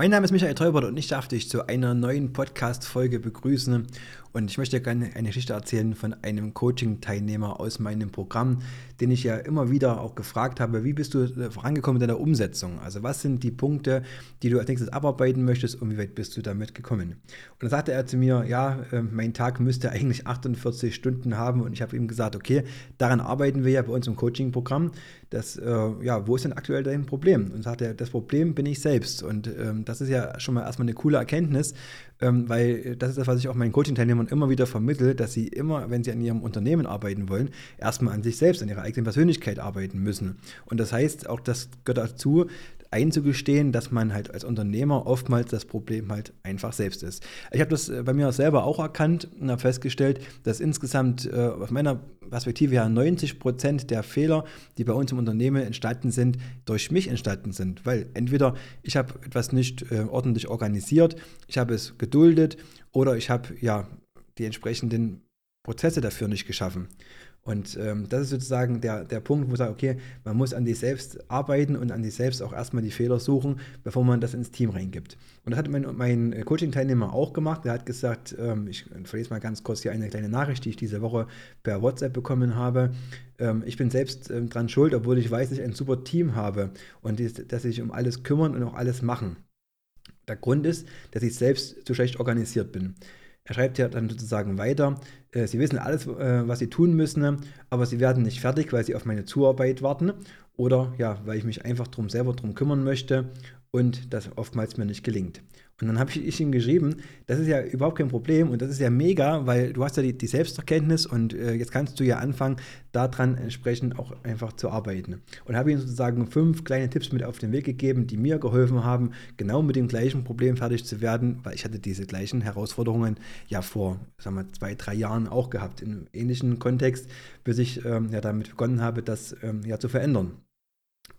Mein Name ist Michael Teubert und ich darf dich zu einer neuen Podcast-Folge begrüßen. Und ich möchte gerne eine Geschichte erzählen von einem Coaching-Teilnehmer aus meinem Programm, den ich ja immer wieder auch gefragt habe, wie bist du äh, vorangekommen in deiner Umsetzung? Also was sind die Punkte, die du als nächstes abarbeiten möchtest und wie weit bist du damit gekommen? Und dann sagte er zu mir, ja, ähm, mein Tag müsste eigentlich 48 Stunden haben und ich habe ihm gesagt, okay, daran arbeiten wir ja bei uns im Coaching-Programm. Äh, ja, wo ist denn aktuell dein Problem? Und sagte er, das Problem bin ich selbst. Und ähm, das ist ja schon mal erstmal eine coole Erkenntnis, ähm, weil das ist das, was ich auch meinen Coaching-Teilnehmern immer wieder vermittle, dass sie immer, wenn sie an ihrem Unternehmen arbeiten wollen, erstmal an sich selbst, an ihrer eigenen Persönlichkeit arbeiten müssen. Und das heißt, auch das gehört dazu, einzugestehen, dass man halt als Unternehmer oftmals das Problem halt einfach selbst ist. Ich habe das äh, bei mir selber auch erkannt und habe festgestellt, dass insgesamt äh, aus meiner Perspektive ja 90 Prozent der Fehler, die bei uns im Unternehmen entstanden sind, durch mich entstanden sind. Weil entweder ich habe etwas nicht äh, ordentlich organisiert, ich habe es geduldet oder ich habe ja die entsprechenden Prozesse dafür nicht geschaffen. Und ähm, das ist sozusagen der, der Punkt, wo ich sage, okay, man muss an sich selbst arbeiten und an sich selbst auch erstmal die Fehler suchen, bevor man das ins Team reingibt. Und das hat mein, mein Coaching-Teilnehmer auch gemacht. Er hat gesagt, ähm, ich verlese mal ganz kurz hier eine kleine Nachricht, die ich diese Woche per WhatsApp bekommen habe. Ähm, ich bin selbst ähm, dran schuld, obwohl ich weiß, dass ich ein super Team habe und dass sich um alles kümmern und auch alles machen. Der Grund ist, dass ich selbst zu schlecht organisiert bin. Er schreibt ja dann sozusagen weiter, äh, sie wissen alles, äh, was sie tun müssen, aber sie werden nicht fertig, weil sie auf meine Zuarbeit warten oder ja, weil ich mich einfach drum selber drum kümmern möchte und das oftmals mir nicht gelingt. Und dann habe ich ihm geschrieben, das ist ja überhaupt kein Problem und das ist ja mega, weil du hast ja die, die Selbsterkenntnis und äh, jetzt kannst du ja anfangen, daran entsprechend auch einfach zu arbeiten. Und habe ihm sozusagen fünf kleine Tipps mit auf den Weg gegeben, die mir geholfen haben, genau mit dem gleichen Problem fertig zu werden, weil ich hatte diese gleichen Herausforderungen ja vor, sagen wir, zwei, drei Jahren auch gehabt, in einem ähnlichen Kontext, bis ich ähm, ja damit begonnen habe, das ähm, ja zu verändern.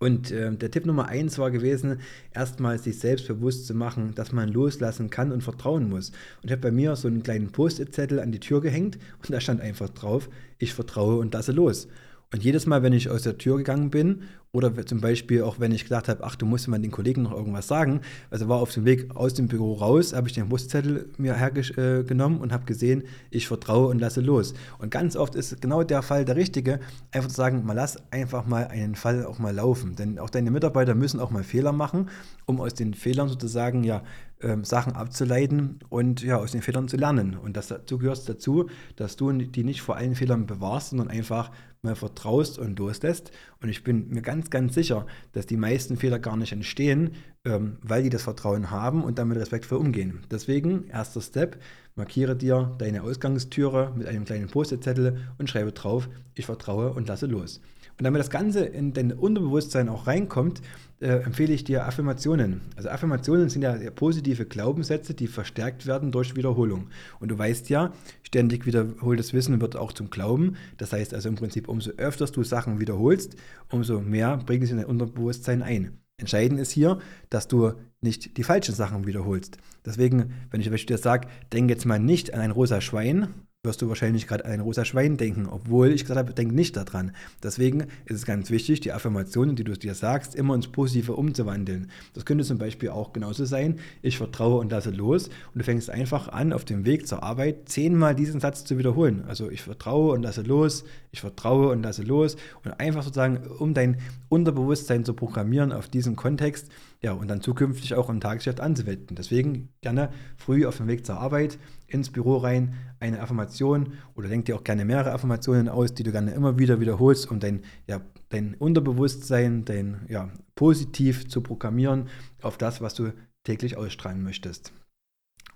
Und äh, der Tipp Nummer eins war gewesen, erstmal sich selbst bewusst zu machen, dass man loslassen kann und vertrauen muss. Und ich habe bei mir so einen kleinen Post-it-Zettel an die Tür gehängt und da stand einfach drauf, ich vertraue und lasse los. Und jedes Mal, wenn ich aus der Tür gegangen bin oder zum Beispiel auch, wenn ich gedacht habe, ach, du musst mal den Kollegen noch irgendwas sagen, also war auf dem Weg aus dem Büro raus, habe ich den Buszettel mir hergenommen äh, und habe gesehen, ich vertraue und lasse los. Und ganz oft ist genau der Fall der richtige, einfach zu sagen, mal lass einfach mal einen Fall auch mal laufen. Denn auch deine Mitarbeiter müssen auch mal Fehler machen, um aus den Fehlern sozusagen ja ähm, Sachen abzuleiten und ja, aus den Fehlern zu lernen. Und das dazu gehört dazu, dass du die nicht vor allen Fehlern bewahrst, sondern einfach mal vertraust und loslässt. Und ich bin mir ganz, ganz sicher, dass die meisten Fehler gar nicht entstehen, ähm, weil die das Vertrauen haben und damit respektvoll umgehen. Deswegen, erster Step, markiere dir deine Ausgangstüre mit einem kleinen Post-it-Zettel und schreibe drauf, ich vertraue und lasse los. Und damit das Ganze in dein Unterbewusstsein auch reinkommt, äh, empfehle ich dir Affirmationen. Also Affirmationen sind ja positive Glaubenssätze, die verstärkt werden durch Wiederholung. Und du weißt ja, ständig wiederholtes Wissen wird auch zum Glauben. Das heißt also im Prinzip, umso öfter du Sachen wiederholst, umso mehr bringen sie in dein Unterbewusstsein ein. Entscheidend ist hier, dass du nicht die falschen Sachen wiederholst. Deswegen, wenn ich dir sage, denk jetzt mal nicht an ein rosa Schwein, wirst du wahrscheinlich gerade an ein rosa Schwein denken, obwohl ich gesagt habe, denk nicht daran. Deswegen ist es ganz wichtig, die Affirmationen, die du dir sagst, immer ins Positive umzuwandeln. Das könnte zum Beispiel auch genauso sein, ich vertraue und lasse los und du fängst einfach an, auf dem Weg zur Arbeit zehnmal diesen Satz zu wiederholen. Also ich vertraue und lasse los, ich vertraue und lasse los und einfach sozusagen, um dein Unterbewusstsein zu programmieren auf diesen Kontext, ja, und dann zukünftig auch im Tagesgeschäft anzuwenden. Deswegen gerne früh auf dem Weg zur Arbeit ins Büro rein eine Affirmation oder denk dir auch gerne mehrere Affirmationen aus, die du gerne immer wieder wiederholst, um dein, ja, dein Unterbewusstsein, dein ja, positiv zu programmieren auf das, was du täglich ausstrahlen möchtest.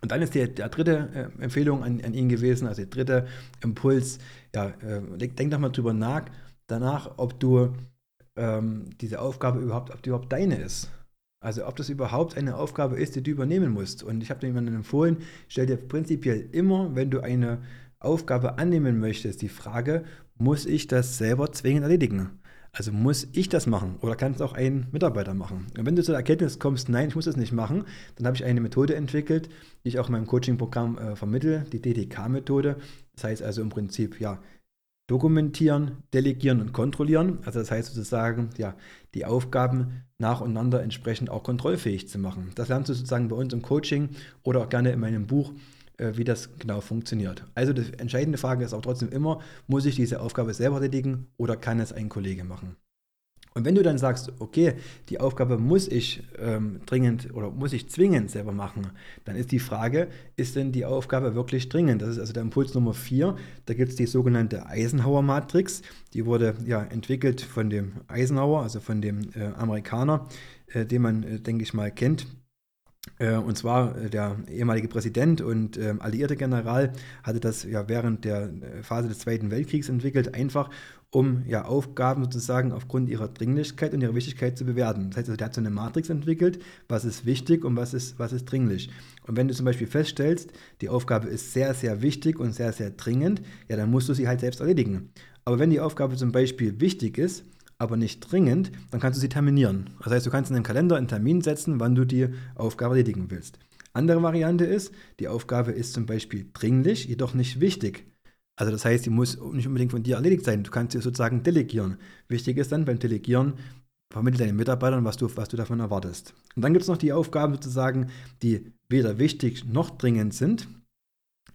Und dann ist die, die dritte äh, Empfehlung an, an, ihn gewesen, also der dritte Impuls, ja, äh, denk, doch mal drüber nach, danach, ob du ähm, diese Aufgabe überhaupt, ob die überhaupt deine ist. Also ob das überhaupt eine Aufgabe ist, die du übernehmen musst. Und ich habe dir jemandem empfohlen, stell dir prinzipiell immer, wenn du eine Aufgabe annehmen möchte, ist die Frage, muss ich das selber zwingend erledigen? Also muss ich das machen oder kann es auch ein Mitarbeiter machen? Und wenn du zur Erkenntnis kommst, nein, ich muss das nicht machen, dann habe ich eine Methode entwickelt, die ich auch in meinem Coaching-Programm äh, vermittle, die DDK-Methode. Das heißt also im Prinzip, ja, dokumentieren, delegieren und kontrollieren. Also das heißt sozusagen, ja, die Aufgaben nacheinander entsprechend auch kontrollfähig zu machen. Das lernst du sozusagen bei uns im Coaching oder auch gerne in meinem Buch äh, wie das genau funktioniert. Also die entscheidende Frage ist auch trotzdem immer, muss ich diese Aufgabe selber erledigen oder kann es ein Kollege machen? Und wenn du dann sagst, okay, die Aufgabe muss ich ähm, dringend oder muss ich zwingend selber machen, dann ist die Frage, ist denn die Aufgabe wirklich dringend? Das ist also der Impuls Nummer 4. Da gibt es die sogenannte Eisenhower-Matrix. Die wurde ja entwickelt von dem Eisenhower, also von dem äh, Amerikaner, äh, den man, äh, denke ich mal, kennt. Äh, und zwar äh, der ehemalige Präsident und äh, alliierte General hatte das ja während der äh, Phase des Zweiten Weltkriegs entwickelt, einfach um ja Aufgaben sozusagen aufgrund ihrer Dringlichkeit und ihrer Wichtigkeit zu bewerten. Das heißt, also, der hat so eine Matrix entwickelt, was ist wichtig und was ist, was ist dringlich. Und wenn du zum Beispiel feststellst, die Aufgabe ist sehr, sehr wichtig und sehr, sehr dringend, ja, dann musst du sie halt selbst erledigen. Aber wenn die Aufgabe zum Beispiel wichtig ist, aber nicht dringend, dann kannst du sie terminieren. Das heißt, du kannst in deinem Kalender einen Termin setzen, wann du die Aufgabe erledigen willst. Andere Variante ist, die Aufgabe ist zum Beispiel dringlich, jedoch nicht wichtig. Also das heißt, sie muss nicht unbedingt von dir erledigt sein. Du kannst sie sozusagen delegieren. Wichtig ist dann beim Delegieren, vermittle deinen Mitarbeitern, was du, was du davon erwartest. Und dann gibt es noch die Aufgaben sozusagen, die weder wichtig noch dringend sind.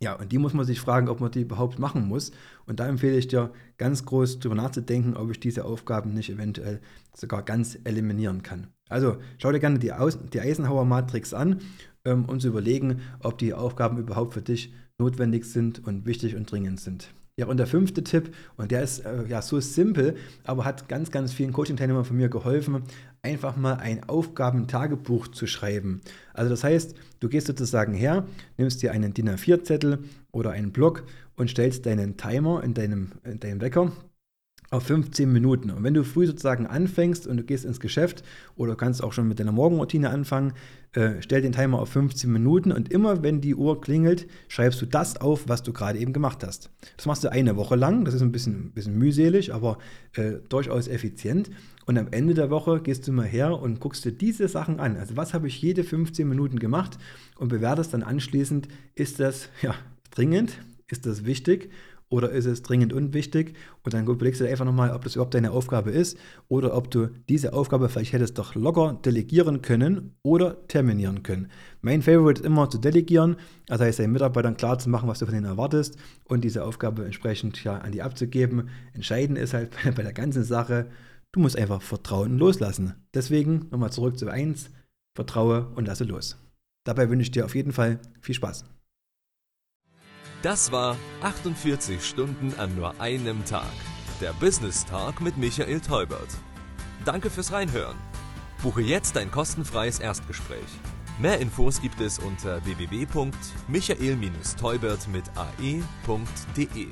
Ja, und die muss man sich fragen, ob man die überhaupt machen muss. Und da empfehle ich dir ganz groß darüber nachzudenken, ob ich diese Aufgaben nicht eventuell sogar ganz eliminieren kann. Also schau dir gerne die, Aus die Eisenhower-Matrix an, ähm, um zu überlegen, ob die Aufgaben überhaupt für dich notwendig sind und wichtig und dringend sind. Ja, und der fünfte Tipp, und der ist äh, ja so simpel, aber hat ganz, ganz vielen Coaching-Teilnehmern von mir geholfen, einfach mal ein Aufgabentagebuch zu schreiben. Also das heißt, du gehst sozusagen her, nimmst dir einen DIN A4-Zettel oder einen Block und stellst deinen Timer in deinem, in deinem Wecker auf 15 Minuten. Und wenn du früh sozusagen anfängst und du gehst ins Geschäft oder kannst auch schon mit deiner Morgenroutine anfangen, äh, stell den Timer auf 15 Minuten und immer wenn die Uhr klingelt, schreibst du das auf, was du gerade eben gemacht hast. Das machst du eine Woche lang, das ist ein bisschen, ein bisschen mühselig, aber äh, durchaus effizient. Und am Ende der Woche gehst du mal her und guckst dir diese Sachen an. Also was habe ich jede 15 Minuten gemacht und bewertest dann anschließend, ist das ja, dringend, ist das wichtig oder ist es dringend unwichtig? Und dann überlegst du dir einfach nochmal, ob das überhaupt deine Aufgabe ist oder ob du diese Aufgabe vielleicht hättest doch locker delegieren können oder terminieren können. Mein Favorite ist immer zu delegieren, das heißt, deinen Mitarbeitern klar zu machen, was du von ihnen erwartest und diese Aufgabe entsprechend ja, an die abzugeben. Entscheidend ist halt bei, der ganzen Sache, du musst einfach vertrauen loslassen. Deswegen nochmal zurück zu 1, vertraue und lasse los. Dabei wünsche ich dir auf jeden Fall viel Spaß. Das war 48 Stunden an nur einem Tag. Der Business Talk mit Michael Teubert. Danke fürs Reinhören. Buche jetzt dein kostenfreies Erstgespräch. Mehr Infos gibt es unter www.michael-teubert mit ae.de.